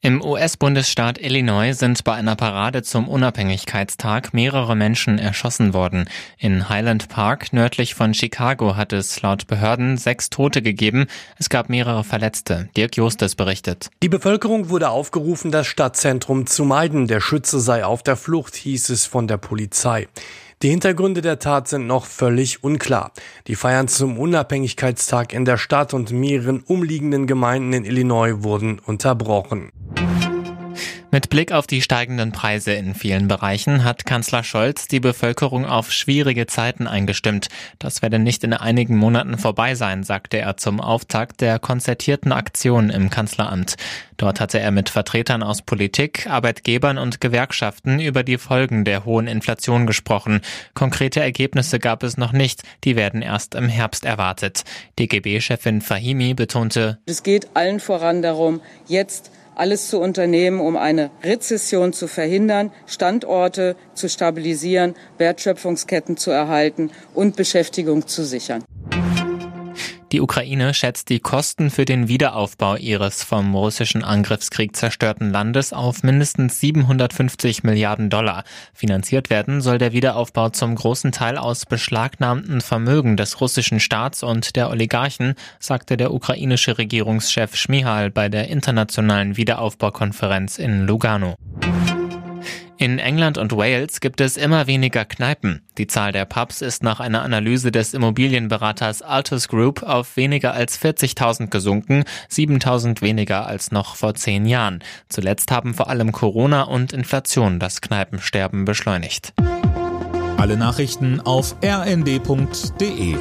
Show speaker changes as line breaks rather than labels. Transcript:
Im US-Bundesstaat Illinois sind bei einer Parade zum Unabhängigkeitstag mehrere Menschen erschossen worden. In Highland Park nördlich von Chicago hat es laut Behörden sechs Tote gegeben. Es gab mehrere Verletzte. Dirk Justes berichtet.
Die Bevölkerung wurde aufgerufen, das Stadtzentrum zu meiden. Der Schütze sei auf der Flucht, hieß es von der Polizei. Die Hintergründe der Tat sind noch völlig unklar. Die Feiern zum Unabhängigkeitstag in der Stadt und mehreren umliegenden Gemeinden in Illinois wurden unterbrochen.
Mit Blick auf die steigenden Preise in vielen Bereichen hat Kanzler Scholz die Bevölkerung auf schwierige Zeiten eingestimmt. Das werde nicht in einigen Monaten vorbei sein, sagte er zum Auftakt der konzertierten Aktion im Kanzleramt. Dort hatte er mit Vertretern aus Politik, Arbeitgebern und Gewerkschaften über die Folgen der hohen Inflation gesprochen. Konkrete Ergebnisse gab es noch nicht, die werden erst im Herbst erwartet. DGB-Chefin Fahimi betonte,
es geht allen voran darum, jetzt alles zu unternehmen, um eine Rezession zu verhindern, Standorte zu stabilisieren, Wertschöpfungsketten zu erhalten und Beschäftigung zu sichern.
Die Ukraine schätzt die Kosten für den Wiederaufbau ihres vom russischen Angriffskrieg zerstörten Landes auf mindestens 750 Milliarden Dollar. Finanziert werden soll der Wiederaufbau zum großen Teil aus beschlagnahmten Vermögen des russischen Staats und der Oligarchen, sagte der ukrainische Regierungschef Schmihal bei der internationalen Wiederaufbaukonferenz in Lugano. In England und Wales gibt es immer weniger Kneipen. Die Zahl der Pubs ist nach einer Analyse des Immobilienberaters Altus Group auf weniger als 40.000 gesunken, 7.000 weniger als noch vor zehn Jahren. Zuletzt haben vor allem Corona und Inflation das Kneipensterben beschleunigt.
Alle Nachrichten auf rnd.de